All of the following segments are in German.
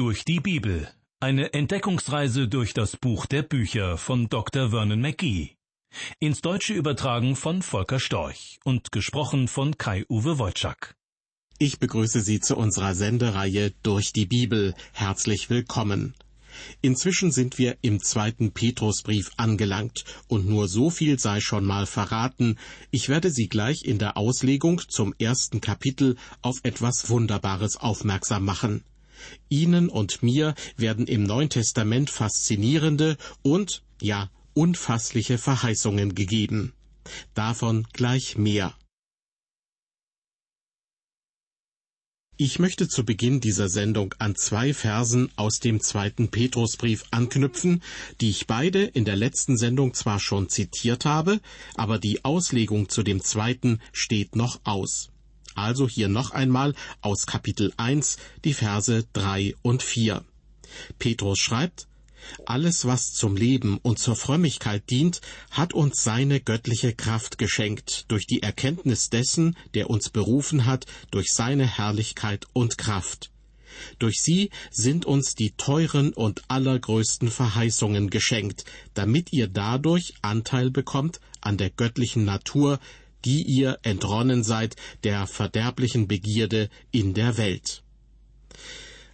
Durch die Bibel. Eine Entdeckungsreise durch das Buch der Bücher von Dr. Vernon McGee. Ins Deutsche übertragen von Volker Storch und gesprochen von Kai-Uwe Wojczak. Ich begrüße Sie zu unserer Sendereihe Durch die Bibel. Herzlich willkommen. Inzwischen sind wir im zweiten Petrusbrief angelangt, und nur so viel sei schon mal verraten, ich werde Sie gleich in der Auslegung zum ersten Kapitel auf etwas Wunderbares aufmerksam machen. Ihnen und mir werden im Neuen Testament faszinierende und, ja, unfassliche Verheißungen gegeben. Davon gleich mehr. Ich möchte zu Beginn dieser Sendung an zwei Versen aus dem zweiten Petrusbrief anknüpfen, die ich beide in der letzten Sendung zwar schon zitiert habe, aber die Auslegung zu dem zweiten steht noch aus. Also hier noch einmal aus Kapitel 1 die Verse 3 und 4. Petrus schreibt, alles, was zum Leben und zur Frömmigkeit dient, hat uns seine göttliche Kraft geschenkt, durch die Erkenntnis dessen, der uns berufen hat, durch seine Herrlichkeit und Kraft. Durch sie sind uns die teuren und allergrößten Verheißungen geschenkt, damit ihr dadurch Anteil bekommt an der göttlichen Natur, die ihr entronnen seid der verderblichen Begierde in der Welt.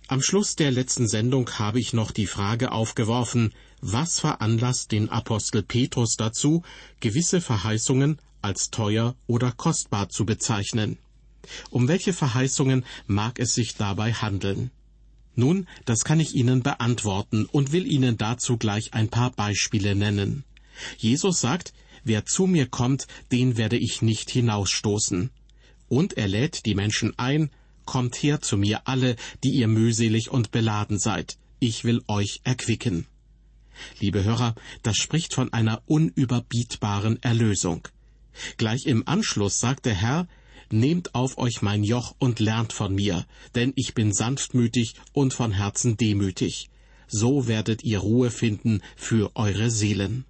Am Schluss der letzten Sendung habe ich noch die Frage aufgeworfen, was veranlasst den Apostel Petrus dazu, gewisse Verheißungen als teuer oder kostbar zu bezeichnen? Um welche Verheißungen mag es sich dabei handeln? Nun, das kann ich Ihnen beantworten und will Ihnen dazu gleich ein paar Beispiele nennen. Jesus sagt, wer zu mir kommt, den werde ich nicht hinausstoßen. Und er lädt die Menschen ein, Kommt her zu mir alle, die ihr mühselig und beladen seid, ich will euch erquicken. Liebe Hörer, das spricht von einer unüberbietbaren Erlösung. Gleich im Anschluss sagt der Herr, Nehmt auf euch mein Joch und lernt von mir, denn ich bin sanftmütig und von Herzen demütig. So werdet ihr Ruhe finden für eure Seelen.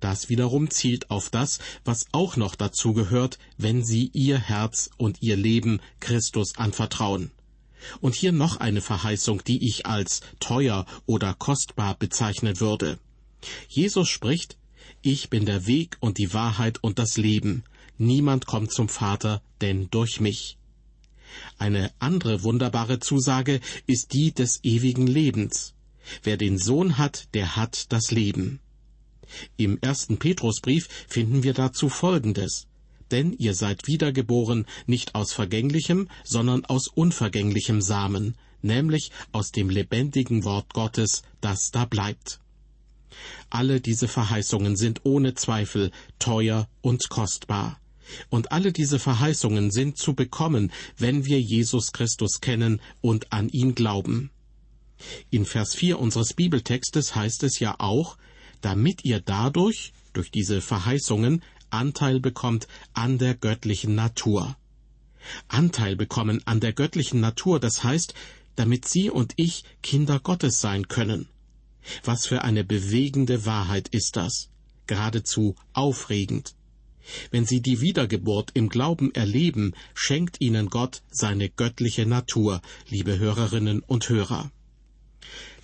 Das wiederum zielt auf das, was auch noch dazu gehört, wenn Sie Ihr Herz und Ihr Leben Christus anvertrauen. Und hier noch eine Verheißung, die ich als teuer oder kostbar bezeichnen würde. Jesus spricht, ich bin der Weg und die Wahrheit und das Leben. Niemand kommt zum Vater, denn durch mich. Eine andere wunderbare Zusage ist die des ewigen Lebens. Wer den Sohn hat, der hat das Leben. Im ersten Petrusbrief finden wir dazu Folgendes. Denn ihr seid wiedergeboren nicht aus vergänglichem, sondern aus unvergänglichem Samen, nämlich aus dem lebendigen Wort Gottes, das da bleibt. Alle diese Verheißungen sind ohne Zweifel teuer und kostbar. Und alle diese Verheißungen sind zu bekommen, wenn wir Jesus Christus kennen und an ihn glauben. In Vers 4 unseres Bibeltextes heißt es ja auch, damit ihr dadurch, durch diese Verheißungen, Anteil bekommt an der göttlichen Natur. Anteil bekommen an der göttlichen Natur, das heißt, damit Sie und ich Kinder Gottes sein können. Was für eine bewegende Wahrheit ist das, geradezu aufregend. Wenn Sie die Wiedergeburt im Glauben erleben, schenkt Ihnen Gott seine göttliche Natur, liebe Hörerinnen und Hörer.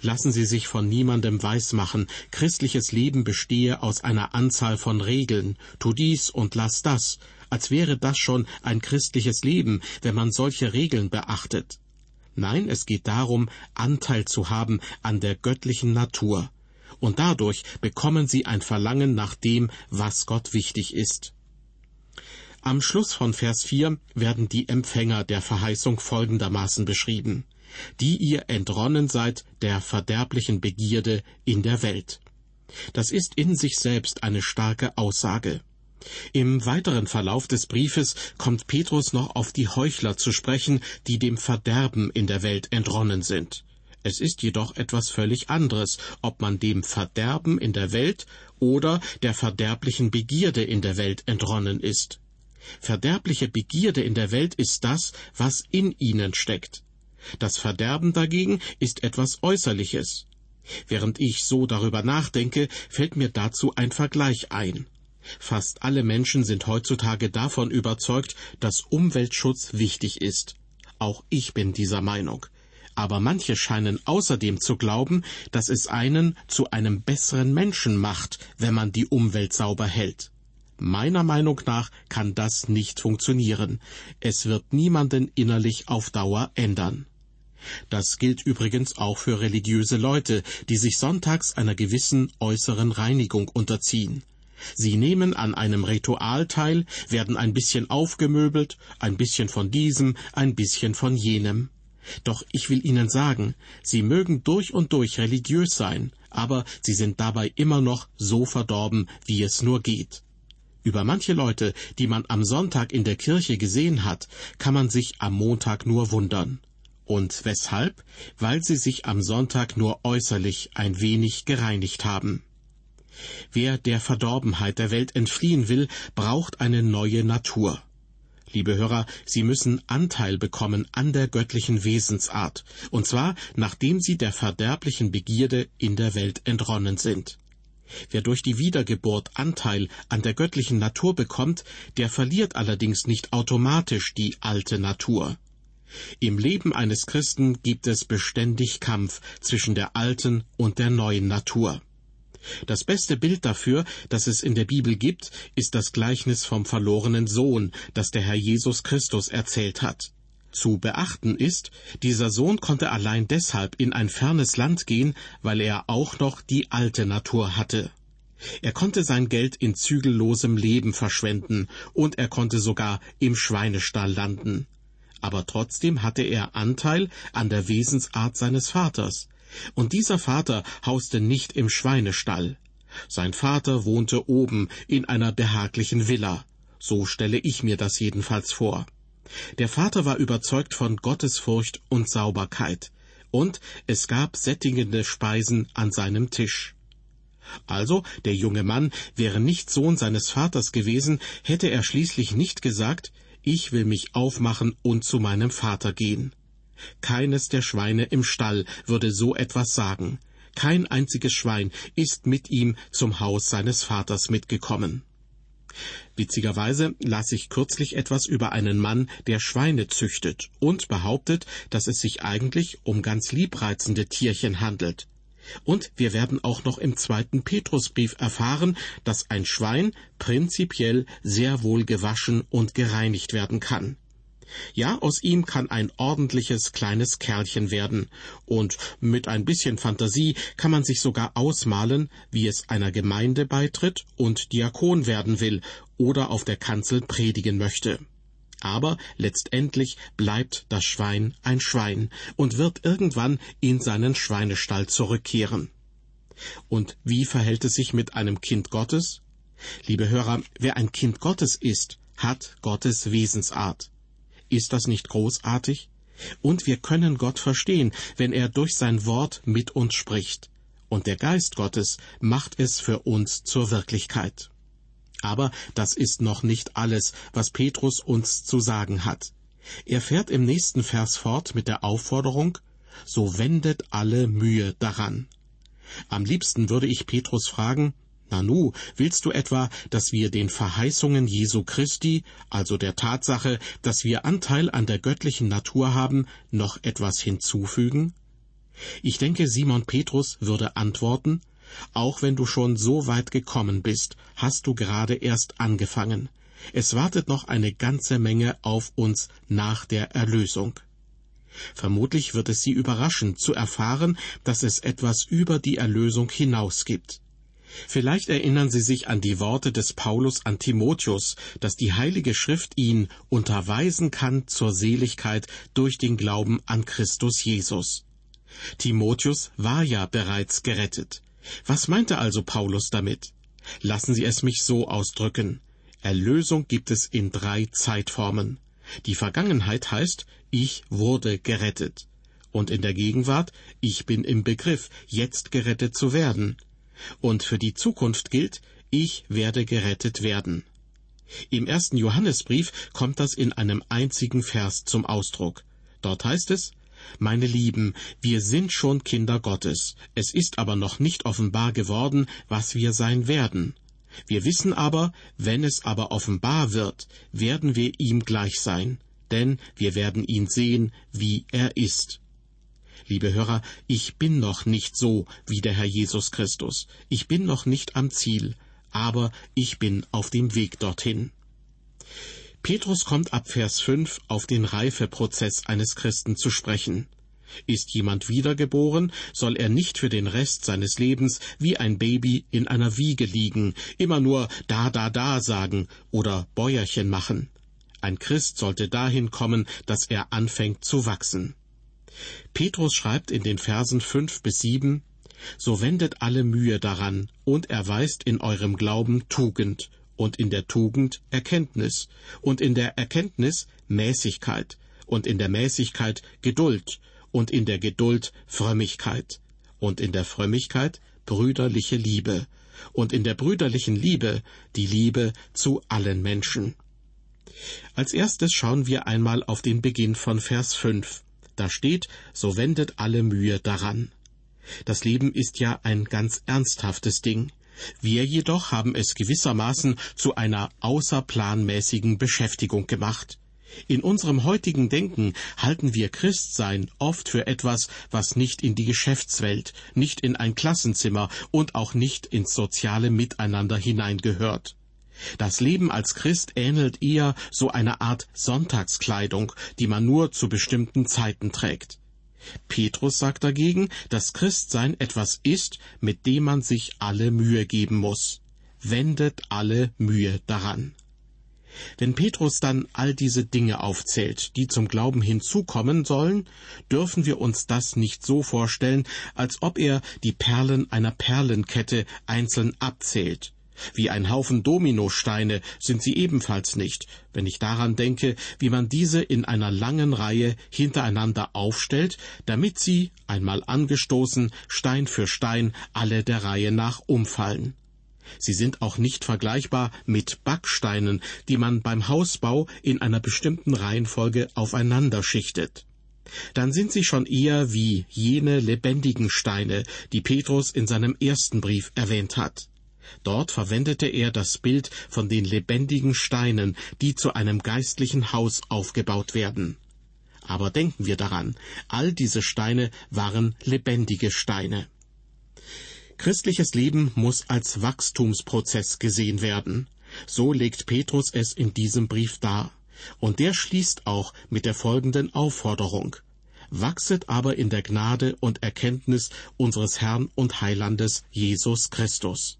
Lassen Sie sich von niemandem weismachen, christliches Leben bestehe aus einer Anzahl von Regeln, tu dies und lass das, als wäre das schon ein christliches Leben, wenn man solche Regeln beachtet. Nein, es geht darum, Anteil zu haben an der göttlichen Natur. Und dadurch bekommen Sie ein Verlangen nach dem, was Gott wichtig ist. Am Schluss von Vers 4 werden die Empfänger der Verheißung folgendermaßen beschrieben die ihr entronnen seid der verderblichen Begierde in der Welt. Das ist in sich selbst eine starke Aussage. Im weiteren Verlauf des Briefes kommt Petrus noch auf die Heuchler zu sprechen, die dem Verderben in der Welt entronnen sind. Es ist jedoch etwas völlig anderes, ob man dem Verderben in der Welt oder der verderblichen Begierde in der Welt entronnen ist. Verderbliche Begierde in der Welt ist das, was in ihnen steckt. Das Verderben dagegen ist etwas Äußerliches. Während ich so darüber nachdenke, fällt mir dazu ein Vergleich ein. Fast alle Menschen sind heutzutage davon überzeugt, dass Umweltschutz wichtig ist. Auch ich bin dieser Meinung. aber manche scheinen außerdem zu glauben, dass es einen zu einem besseren Menschen macht, wenn man die Umwelt sauber hält. Meiner Meinung nach kann das nicht funktionieren. Es wird niemanden innerlich auf Dauer ändern. Das gilt übrigens auch für religiöse Leute, die sich sonntags einer gewissen äußeren Reinigung unterziehen. Sie nehmen an einem Ritual teil, werden ein bisschen aufgemöbelt, ein bisschen von diesem, ein bisschen von jenem. Doch ich will Ihnen sagen, Sie mögen durch und durch religiös sein, aber Sie sind dabei immer noch so verdorben, wie es nur geht. Über manche Leute, die man am Sonntag in der Kirche gesehen hat, kann man sich am Montag nur wundern. Und weshalb? Weil sie sich am Sonntag nur äußerlich ein wenig gereinigt haben. Wer der Verdorbenheit der Welt entfliehen will, braucht eine neue Natur. Liebe Hörer, Sie müssen Anteil bekommen an der göttlichen Wesensart, und zwar nachdem Sie der verderblichen Begierde in der Welt entronnen sind. Wer durch die Wiedergeburt Anteil an der göttlichen Natur bekommt, der verliert allerdings nicht automatisch die alte Natur. Im Leben eines Christen gibt es beständig Kampf zwischen der alten und der neuen Natur. Das beste Bild dafür, das es in der Bibel gibt, ist das Gleichnis vom verlorenen Sohn, das der Herr Jesus Christus erzählt hat. Zu beachten ist, dieser Sohn konnte allein deshalb in ein fernes Land gehen, weil er auch noch die alte Natur hatte. Er konnte sein Geld in zügellosem Leben verschwenden, und er konnte sogar im Schweinestall landen. Aber trotzdem hatte er Anteil an der Wesensart seines Vaters, und dieser Vater hauste nicht im Schweinestall. Sein Vater wohnte oben in einer behaglichen Villa. So stelle ich mir das jedenfalls vor. Der Vater war überzeugt von Gottesfurcht und Sauberkeit, und es gab sättigende Speisen an seinem Tisch. Also, der junge Mann wäre nicht Sohn seines Vaters gewesen, hätte er schließlich nicht gesagt, ich will mich aufmachen und zu meinem Vater gehen. Keines der Schweine im Stall würde so etwas sagen. Kein einziges Schwein ist mit ihm zum Haus seines Vaters mitgekommen. Witzigerweise las ich kürzlich etwas über einen Mann, der Schweine züchtet und behauptet, dass es sich eigentlich um ganz liebreizende Tierchen handelt. Und wir werden auch noch im zweiten Petrusbrief erfahren, dass ein Schwein prinzipiell sehr wohl gewaschen und gereinigt werden kann. Ja, aus ihm kann ein ordentliches kleines Kerlchen werden, und mit ein bisschen Fantasie kann man sich sogar ausmalen, wie es einer Gemeinde beitritt und Diakon werden will oder auf der Kanzel predigen möchte. Aber letztendlich bleibt das Schwein ein Schwein und wird irgendwann in seinen Schweinestall zurückkehren. Und wie verhält es sich mit einem Kind Gottes? Liebe Hörer, wer ein Kind Gottes ist, hat Gottes Wesensart. Ist das nicht großartig? Und wir können Gott verstehen, wenn er durch sein Wort mit uns spricht. Und der Geist Gottes macht es für uns zur Wirklichkeit. Aber das ist noch nicht alles, was Petrus uns zu sagen hat. Er fährt im nächsten Vers fort mit der Aufforderung, so wendet alle Mühe daran. Am liebsten würde ich Petrus fragen, Nanu, willst du etwa, dass wir den Verheißungen Jesu Christi, also der Tatsache, dass wir Anteil an der göttlichen Natur haben, noch etwas hinzufügen? Ich denke, Simon Petrus würde antworten, auch wenn du schon so weit gekommen bist, hast du gerade erst angefangen. Es wartet noch eine ganze Menge auf uns nach der Erlösung. Vermutlich wird es Sie überraschen zu erfahren, dass es etwas über die Erlösung hinaus gibt. Vielleicht erinnern Sie sich an die Worte des Paulus an Timotheus, dass die Heilige Schrift ihn unterweisen kann zur Seligkeit durch den Glauben an Christus Jesus. Timotheus war ja bereits gerettet. Was meinte also Paulus damit? Lassen Sie es mich so ausdrücken. Erlösung gibt es in drei Zeitformen. Die Vergangenheit heißt, ich wurde gerettet. Und in der Gegenwart, ich bin im Begriff, jetzt gerettet zu werden. Und für die Zukunft gilt, ich werde gerettet werden. Im ersten Johannesbrief kommt das in einem einzigen Vers zum Ausdruck. Dort heißt es, meine Lieben, wir sind schon Kinder Gottes, es ist aber noch nicht offenbar geworden, was wir sein werden. Wir wissen aber, wenn es aber offenbar wird, werden wir ihm gleich sein, denn wir werden ihn sehen, wie er ist. liebe Hörer, ich bin noch nicht so wie der Herr Jesus Christus. Ich bin noch nicht am Ziel, aber ich bin auf dem Weg dorthin. Petrus kommt ab Vers 5 auf den Reifeprozess eines Christen zu sprechen. Ist jemand wiedergeboren, soll er nicht für den Rest seines Lebens wie ein Baby in einer Wiege liegen, immer nur da, da, da sagen oder Bäuerchen machen. Ein Christ sollte dahin kommen, dass er anfängt zu wachsen. Petrus schreibt in den Versen fünf bis sieben So wendet alle Mühe daran und erweist in eurem Glauben Tugend und in der Tugend Erkenntnis und in der Erkenntnis Mäßigkeit und in der Mäßigkeit Geduld und in der Geduld Frömmigkeit und in der Frömmigkeit brüderliche Liebe und in der brüderlichen Liebe die Liebe zu allen Menschen. Als erstes schauen wir einmal auf den Beginn von Vers 5. Da steht, so wendet alle Mühe daran. Das Leben ist ja ein ganz ernsthaftes Ding. Wir jedoch haben es gewissermaßen zu einer außerplanmäßigen Beschäftigung gemacht. In unserem heutigen Denken halten wir Christsein oft für etwas, was nicht in die Geschäftswelt, nicht in ein Klassenzimmer und auch nicht ins soziale Miteinander hineingehört. Das Leben als Christ ähnelt eher so einer Art Sonntagskleidung, die man nur zu bestimmten Zeiten trägt. Petrus sagt dagegen, dass Christsein etwas ist, mit dem man sich alle Mühe geben muss. Wendet alle Mühe daran. Wenn Petrus dann all diese Dinge aufzählt, die zum Glauben hinzukommen sollen, dürfen wir uns das nicht so vorstellen, als ob er die Perlen einer Perlenkette einzeln abzählt. Wie ein Haufen Dominosteine sind sie ebenfalls nicht, wenn ich daran denke, wie man diese in einer langen Reihe hintereinander aufstellt, damit sie, einmal angestoßen, Stein für Stein, alle der Reihe nach umfallen. Sie sind auch nicht vergleichbar mit Backsteinen, die man beim Hausbau in einer bestimmten Reihenfolge aufeinander schichtet. Dann sind sie schon eher wie jene lebendigen Steine, die Petrus in seinem ersten Brief erwähnt hat. Dort verwendete er das Bild von den lebendigen Steinen, die zu einem geistlichen Haus aufgebaut werden. Aber denken wir daran, all diese Steine waren lebendige Steine. Christliches Leben muss als Wachstumsprozess gesehen werden. So legt Petrus es in diesem Brief dar. Und der schließt auch mit der folgenden Aufforderung. Wachset aber in der Gnade und Erkenntnis unseres Herrn und Heilandes Jesus Christus.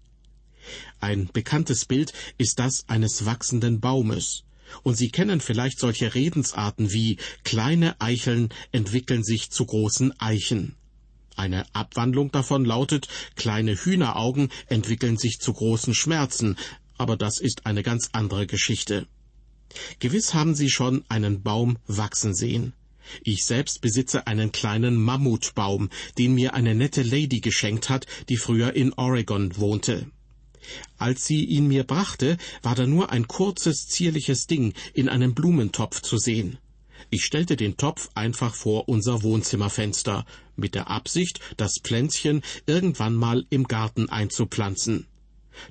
Ein bekanntes Bild ist das eines wachsenden Baumes. Und Sie kennen vielleicht solche Redensarten wie kleine Eicheln entwickeln sich zu großen Eichen. Eine Abwandlung davon lautet, kleine Hühneraugen entwickeln sich zu großen Schmerzen, aber das ist eine ganz andere Geschichte. Gewiss haben Sie schon einen Baum wachsen sehen. Ich selbst besitze einen kleinen Mammutbaum, den mir eine nette Lady geschenkt hat, die früher in Oregon wohnte. Als sie ihn mir brachte, war da nur ein kurzes, zierliches Ding in einem Blumentopf zu sehen. Ich stellte den Topf einfach vor unser Wohnzimmerfenster, mit der Absicht, das Pflänzchen irgendwann mal im Garten einzupflanzen.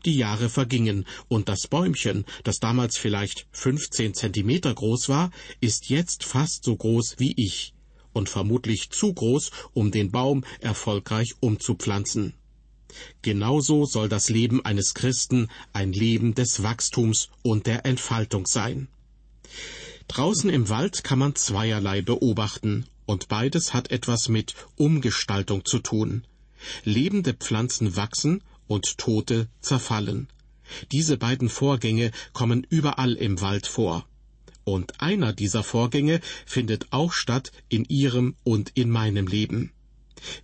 Die Jahre vergingen, und das Bäumchen, das damals vielleicht fünfzehn Zentimeter groß war, ist jetzt fast so groß wie ich und vermutlich zu groß, um den Baum erfolgreich umzupflanzen. Genauso soll das Leben eines Christen ein Leben des Wachstums und der Entfaltung sein. Draußen im Wald kann man zweierlei beobachten, und beides hat etwas mit Umgestaltung zu tun. Lebende Pflanzen wachsen und tote zerfallen. Diese beiden Vorgänge kommen überall im Wald vor. Und einer dieser Vorgänge findet auch statt in Ihrem und in meinem Leben.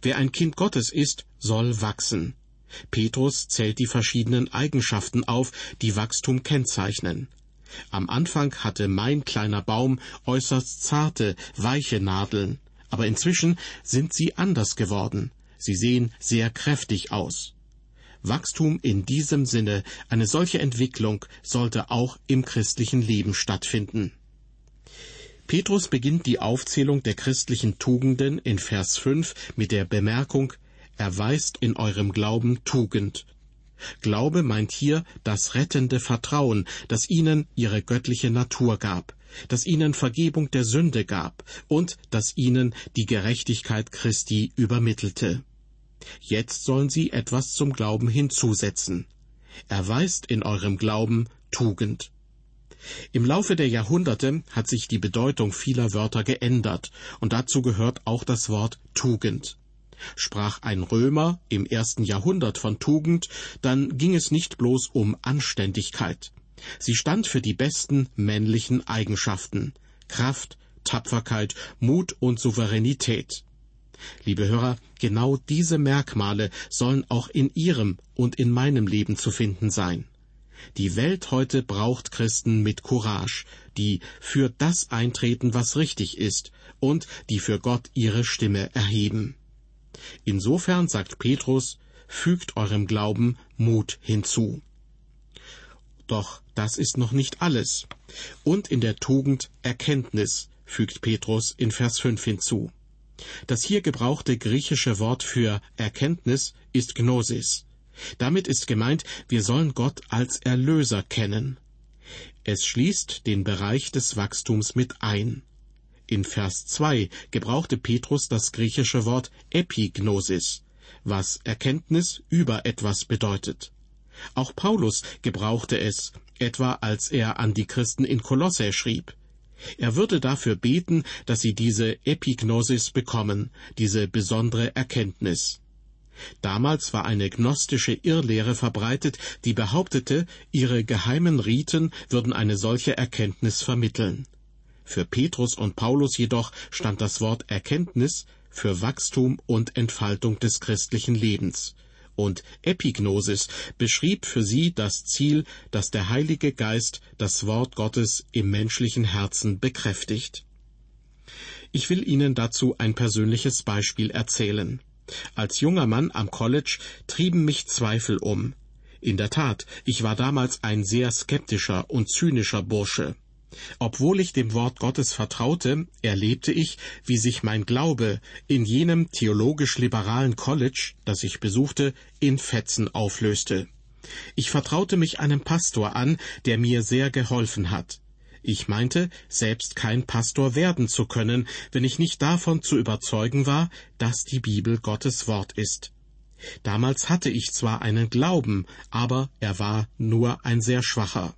Wer ein Kind Gottes ist, soll wachsen. Petrus zählt die verschiedenen Eigenschaften auf, die Wachstum kennzeichnen. Am Anfang hatte mein kleiner Baum äußerst zarte, weiche Nadeln, aber inzwischen sind sie anders geworden. Sie sehen sehr kräftig aus. Wachstum in diesem Sinne, eine solche Entwicklung sollte auch im christlichen Leben stattfinden. Petrus beginnt die Aufzählung der christlichen Tugenden in Vers 5 mit der Bemerkung, erweist in eurem Glauben Tugend. Glaube meint hier das rettende Vertrauen, das ihnen ihre göttliche Natur gab, das ihnen Vergebung der Sünde gab und das ihnen die Gerechtigkeit Christi übermittelte. Jetzt sollen sie etwas zum Glauben hinzusetzen. Erweist in eurem Glauben Tugend. Im Laufe der Jahrhunderte hat sich die Bedeutung vieler Wörter geändert, und dazu gehört auch das Wort Tugend. Sprach ein Römer im ersten Jahrhundert von Tugend, dann ging es nicht bloß um Anständigkeit. Sie stand für die besten männlichen Eigenschaften Kraft, Tapferkeit, Mut und Souveränität. Liebe Hörer, genau diese Merkmale sollen auch in Ihrem und in meinem Leben zu finden sein. Die Welt heute braucht Christen mit Courage, die für das eintreten, was richtig ist, und die für Gott ihre Stimme erheben. Insofern sagt Petrus, fügt eurem Glauben Mut hinzu. Doch das ist noch nicht alles. Und in der Tugend Erkenntnis, fügt Petrus in Vers 5 hinzu. Das hier gebrauchte griechische Wort für Erkenntnis ist Gnosis. Damit ist gemeint, wir sollen Gott als Erlöser kennen. Es schließt den Bereich des Wachstums mit ein. In Vers 2 gebrauchte Petrus das griechische Wort Epignosis, was Erkenntnis über etwas bedeutet. Auch Paulus gebrauchte es, etwa als er an die Christen in Kolosse schrieb. Er würde dafür beten, dass sie diese Epignosis bekommen, diese besondere Erkenntnis. Damals war eine gnostische Irrlehre verbreitet, die behauptete, ihre geheimen Riten würden eine solche Erkenntnis vermitteln. Für Petrus und Paulus jedoch stand das Wort Erkenntnis für Wachstum und Entfaltung des christlichen Lebens. Und Epignosis beschrieb für sie das Ziel, dass der Heilige Geist das Wort Gottes im menschlichen Herzen bekräftigt. Ich will Ihnen dazu ein persönliches Beispiel erzählen. Als junger Mann am College trieben mich Zweifel um. In der Tat, ich war damals ein sehr skeptischer und zynischer Bursche. Obwohl ich dem Wort Gottes vertraute, erlebte ich, wie sich mein Glaube in jenem theologisch-liberalen College, das ich besuchte, in Fetzen auflöste. Ich vertraute mich einem Pastor an, der mir sehr geholfen hat. Ich meinte, selbst kein Pastor werden zu können, wenn ich nicht davon zu überzeugen war, dass die Bibel Gottes Wort ist. Damals hatte ich zwar einen Glauben, aber er war nur ein sehr schwacher.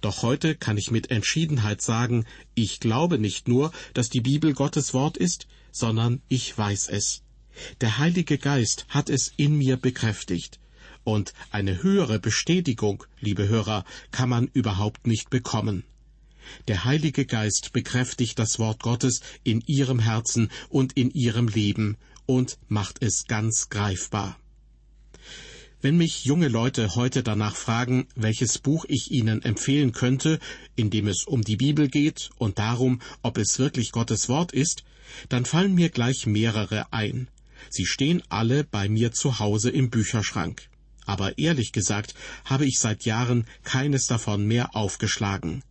Doch heute kann ich mit Entschiedenheit sagen, ich glaube nicht nur, dass die Bibel Gottes Wort ist, sondern ich weiß es. Der Heilige Geist hat es in mir bekräftigt. Und eine höhere Bestätigung, liebe Hörer, kann man überhaupt nicht bekommen. Der Heilige Geist bekräftigt das Wort Gottes in ihrem Herzen und in ihrem Leben und macht es ganz greifbar. Wenn mich junge Leute heute danach fragen, welches Buch ich ihnen empfehlen könnte, in dem es um die Bibel geht und darum, ob es wirklich Gottes Wort ist, dann fallen mir gleich mehrere ein. Sie stehen alle bei mir zu Hause im Bücherschrank. Aber ehrlich gesagt habe ich seit Jahren keines davon mehr aufgeschlagen.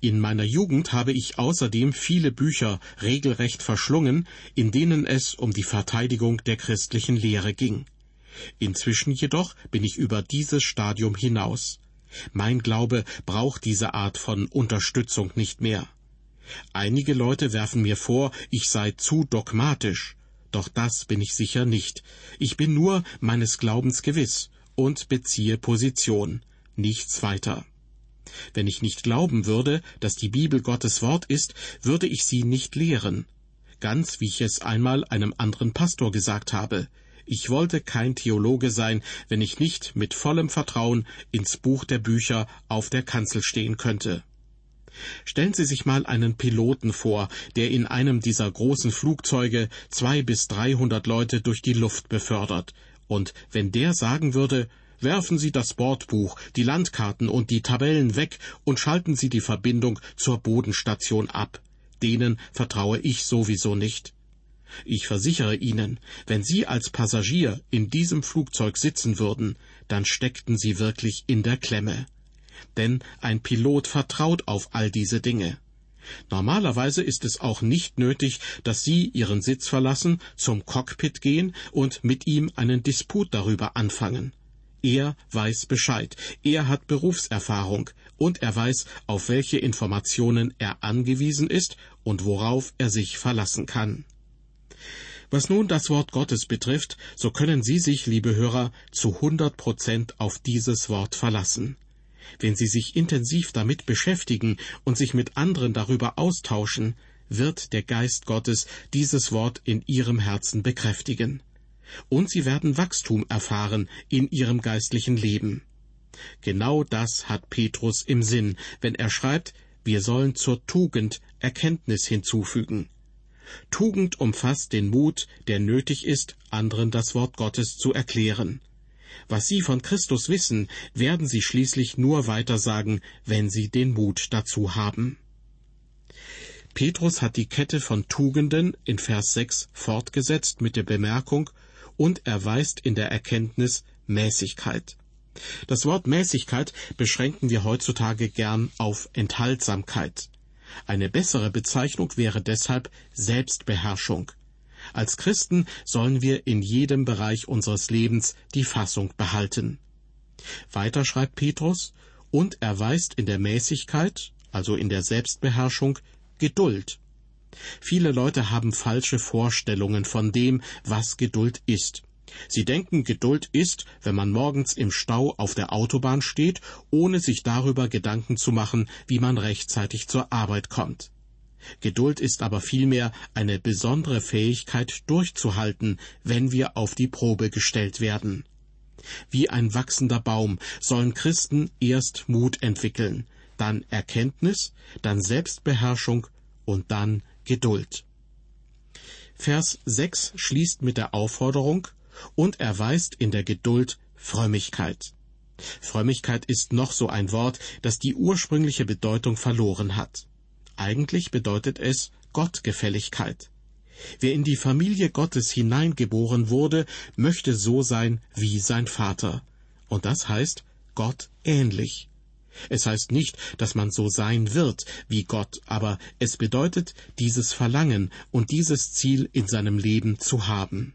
In meiner Jugend habe ich außerdem viele Bücher regelrecht verschlungen, in denen es um die Verteidigung der christlichen Lehre ging. Inzwischen jedoch bin ich über dieses Stadium hinaus. Mein Glaube braucht diese Art von Unterstützung nicht mehr. Einige Leute werfen mir vor, ich sei zu dogmatisch. Doch das bin ich sicher nicht. Ich bin nur meines Glaubens gewiss und beziehe Position, nichts weiter. Wenn ich nicht glauben würde, dass die Bibel Gottes Wort ist, würde ich sie nicht lehren. Ganz wie ich es einmal einem anderen Pastor gesagt habe. Ich wollte kein Theologe sein, wenn ich nicht mit vollem Vertrauen ins Buch der Bücher auf der Kanzel stehen könnte. Stellen Sie sich mal einen Piloten vor, der in einem dieser großen Flugzeuge zwei bis dreihundert Leute durch die Luft befördert. Und wenn der sagen würde, Werfen Sie das Bordbuch, die Landkarten und die Tabellen weg und schalten Sie die Verbindung zur Bodenstation ab. Denen vertraue ich sowieso nicht. Ich versichere Ihnen, wenn Sie als Passagier in diesem Flugzeug sitzen würden, dann steckten Sie wirklich in der Klemme. Denn ein Pilot vertraut auf all diese Dinge. Normalerweise ist es auch nicht nötig, dass Sie Ihren Sitz verlassen, zum Cockpit gehen und mit ihm einen Disput darüber anfangen. Er weiß Bescheid, er hat Berufserfahrung und er weiß, auf welche Informationen er angewiesen ist und worauf er sich verlassen kann. Was nun das Wort Gottes betrifft, so können Sie sich, liebe Hörer, zu 100 Prozent auf dieses Wort verlassen. Wenn Sie sich intensiv damit beschäftigen und sich mit anderen darüber austauschen, wird der Geist Gottes dieses Wort in Ihrem Herzen bekräftigen. Und Sie werden Wachstum erfahren in Ihrem geistlichen Leben. Genau das hat Petrus im Sinn, wenn er schreibt, wir sollen zur Tugend Erkenntnis hinzufügen. Tugend umfasst den Mut, der nötig ist, anderen das Wort Gottes zu erklären. Was Sie von Christus wissen, werden Sie schließlich nur weitersagen, wenn Sie den Mut dazu haben. Petrus hat die Kette von Tugenden in Vers 6 fortgesetzt mit der Bemerkung, und erweist in der Erkenntnis Mäßigkeit. Das Wort Mäßigkeit beschränken wir heutzutage gern auf Enthaltsamkeit. Eine bessere Bezeichnung wäre deshalb Selbstbeherrschung. Als Christen sollen wir in jedem Bereich unseres Lebens die Fassung behalten. Weiter schreibt Petrus, und erweist in der Mäßigkeit, also in der Selbstbeherrschung, Geduld. Viele Leute haben falsche Vorstellungen von dem, was Geduld ist. Sie denken, Geduld ist, wenn man morgens im Stau auf der Autobahn steht, ohne sich darüber Gedanken zu machen, wie man rechtzeitig zur Arbeit kommt. Geduld ist aber vielmehr eine besondere Fähigkeit durchzuhalten, wenn wir auf die Probe gestellt werden. Wie ein wachsender Baum sollen Christen erst Mut entwickeln, dann Erkenntnis, dann Selbstbeherrschung und dann Geduld. Vers 6 schließt mit der Aufforderung, und erweist in der Geduld Frömmigkeit. Frömmigkeit ist noch so ein Wort, das die ursprüngliche Bedeutung verloren hat. Eigentlich bedeutet es Gottgefälligkeit. Wer in die Familie Gottes hineingeboren wurde, möchte so sein wie sein Vater. Und das heißt Gott ähnlich. Es heißt nicht, dass man so sein wird wie Gott, aber es bedeutet, dieses Verlangen und dieses Ziel in seinem Leben zu haben.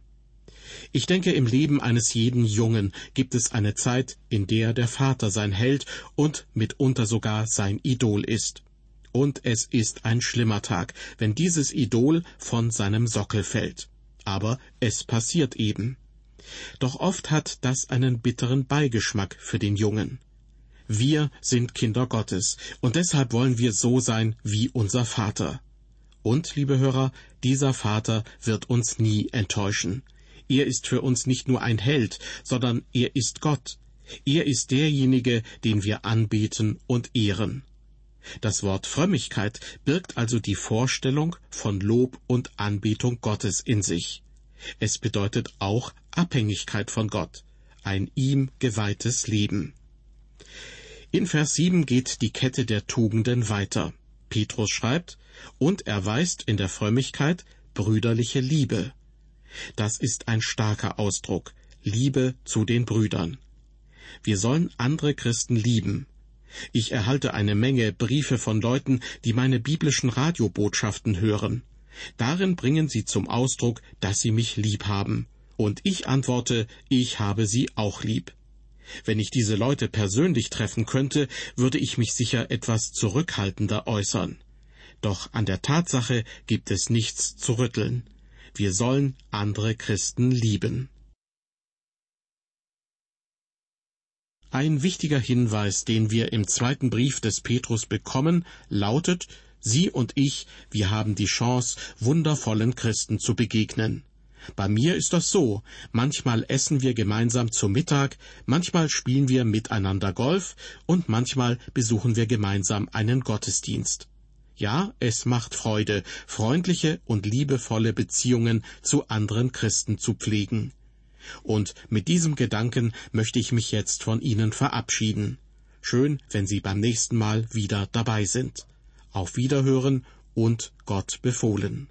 Ich denke, im Leben eines jeden Jungen gibt es eine Zeit, in der der Vater sein Held und mitunter sogar sein Idol ist. Und es ist ein schlimmer Tag, wenn dieses Idol von seinem Sockel fällt. Aber es passiert eben. Doch oft hat das einen bitteren Beigeschmack für den Jungen. Wir sind Kinder Gottes, und deshalb wollen wir so sein wie unser Vater. Und, liebe Hörer, dieser Vater wird uns nie enttäuschen. Er ist für uns nicht nur ein Held, sondern er ist Gott. Er ist derjenige, den wir anbeten und ehren. Das Wort Frömmigkeit birgt also die Vorstellung von Lob und Anbetung Gottes in sich. Es bedeutet auch Abhängigkeit von Gott, ein ihm geweihtes Leben. In Vers 7 geht die Kette der Tugenden weiter. Petrus schreibt, und erweist in der Frömmigkeit brüderliche Liebe. Das ist ein starker Ausdruck. Liebe zu den Brüdern. Wir sollen andere Christen lieben. Ich erhalte eine Menge Briefe von Leuten, die meine biblischen Radiobotschaften hören. Darin bringen sie zum Ausdruck, dass sie mich lieb haben. Und ich antworte, ich habe sie auch lieb. Wenn ich diese Leute persönlich treffen könnte, würde ich mich sicher etwas zurückhaltender äußern. Doch an der Tatsache gibt es nichts zu rütteln. Wir sollen andere Christen lieben. Ein wichtiger Hinweis, den wir im zweiten Brief des Petrus bekommen, lautet, Sie und ich, wir haben die Chance, wundervollen Christen zu begegnen. Bei mir ist das so. Manchmal essen wir gemeinsam zu Mittag, manchmal spielen wir miteinander Golf und manchmal besuchen wir gemeinsam einen Gottesdienst. Ja, es macht Freude, freundliche und liebevolle Beziehungen zu anderen Christen zu pflegen. Und mit diesem Gedanken möchte ich mich jetzt von Ihnen verabschieden. Schön, wenn Sie beim nächsten Mal wieder dabei sind. Auf Wiederhören und Gott befohlen.